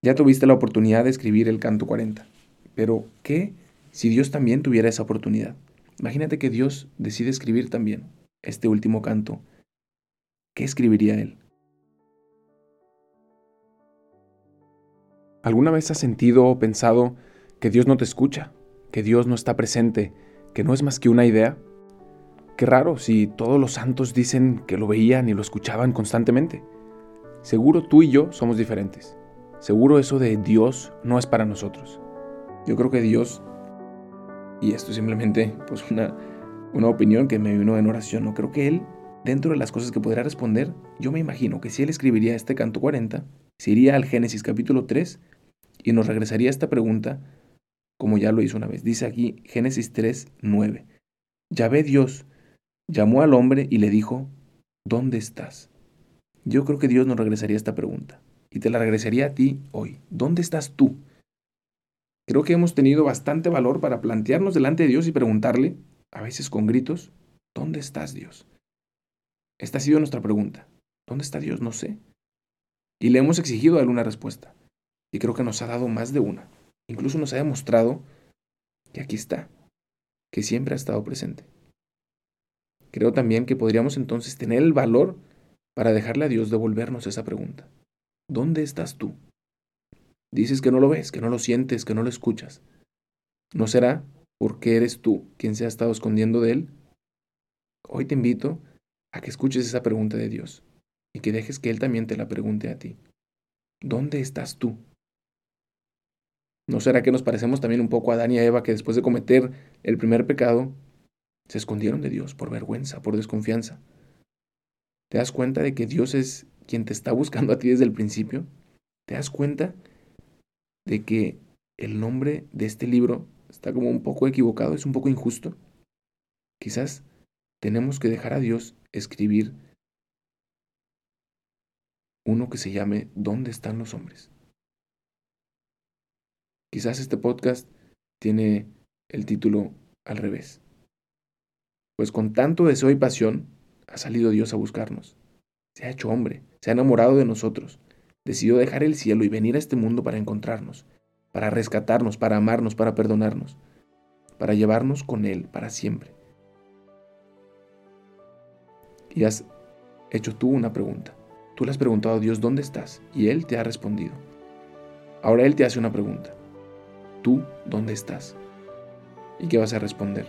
Ya tuviste la oportunidad de escribir el canto 40, pero ¿qué si Dios también tuviera esa oportunidad? Imagínate que Dios decide escribir también este último canto. ¿Qué escribiría Él? ¿Alguna vez has sentido o pensado que Dios no te escucha, que Dios no está presente, que no es más que una idea? Qué raro si todos los santos dicen que lo veían y lo escuchaban constantemente. Seguro tú y yo somos diferentes. Seguro eso de Dios no es para nosotros. Yo creo que Dios, y esto es simplemente pues una, una opinión que me vino en oración, no creo que Él, dentro de las cosas que podrá responder, yo me imagino que si Él escribiría este canto 40, se iría al Génesis capítulo 3 y nos regresaría a esta pregunta como ya lo hizo una vez. Dice aquí Génesis 3, 9. ve Dios llamó al hombre y le dijo, ¿dónde estás? Yo creo que Dios nos regresaría esta pregunta y te la regresaría a ti hoy. ¿Dónde estás tú? Creo que hemos tenido bastante valor para plantearnos delante de Dios y preguntarle, a veces con gritos, ¿dónde estás Dios? Esta ha sido nuestra pregunta. ¿Dónde está Dios? No sé. Y le hemos exigido darle una respuesta. Y creo que nos ha dado más de una. Incluso nos ha demostrado que aquí está, que siempre ha estado presente. Creo también que podríamos entonces tener el valor para dejarle a Dios devolvernos esa pregunta. ¿Dónde estás tú? Dices que no lo ves, que no lo sientes, que no lo escuchas. ¿No será porque eres tú quien se ha estado escondiendo de Él? Hoy te invito a que escuches esa pregunta de Dios y que dejes que Él también te la pregunte a ti. ¿Dónde estás tú? ¿No será que nos parecemos también un poco a Adán y a Eva que después de cometer el primer pecado se escondieron de Dios por vergüenza, por desconfianza? ¿Te das cuenta de que Dios es quien te está buscando a ti desde el principio, ¿te das cuenta de que el nombre de este libro está como un poco equivocado, es un poco injusto? Quizás tenemos que dejar a Dios escribir uno que se llame ¿Dónde están los hombres? Quizás este podcast tiene el título al revés. Pues con tanto deseo y pasión ha salido Dios a buscarnos se ha hecho hombre, se ha enamorado de nosotros, decidió dejar el cielo y venir a este mundo para encontrarnos, para rescatarnos, para amarnos, para perdonarnos, para llevarnos con Él para siempre. Y has hecho tú una pregunta. Tú le has preguntado a Dios dónde estás y Él te ha respondido. Ahora Él te hace una pregunta. ¿Tú dónde estás? ¿Y qué vas a responder?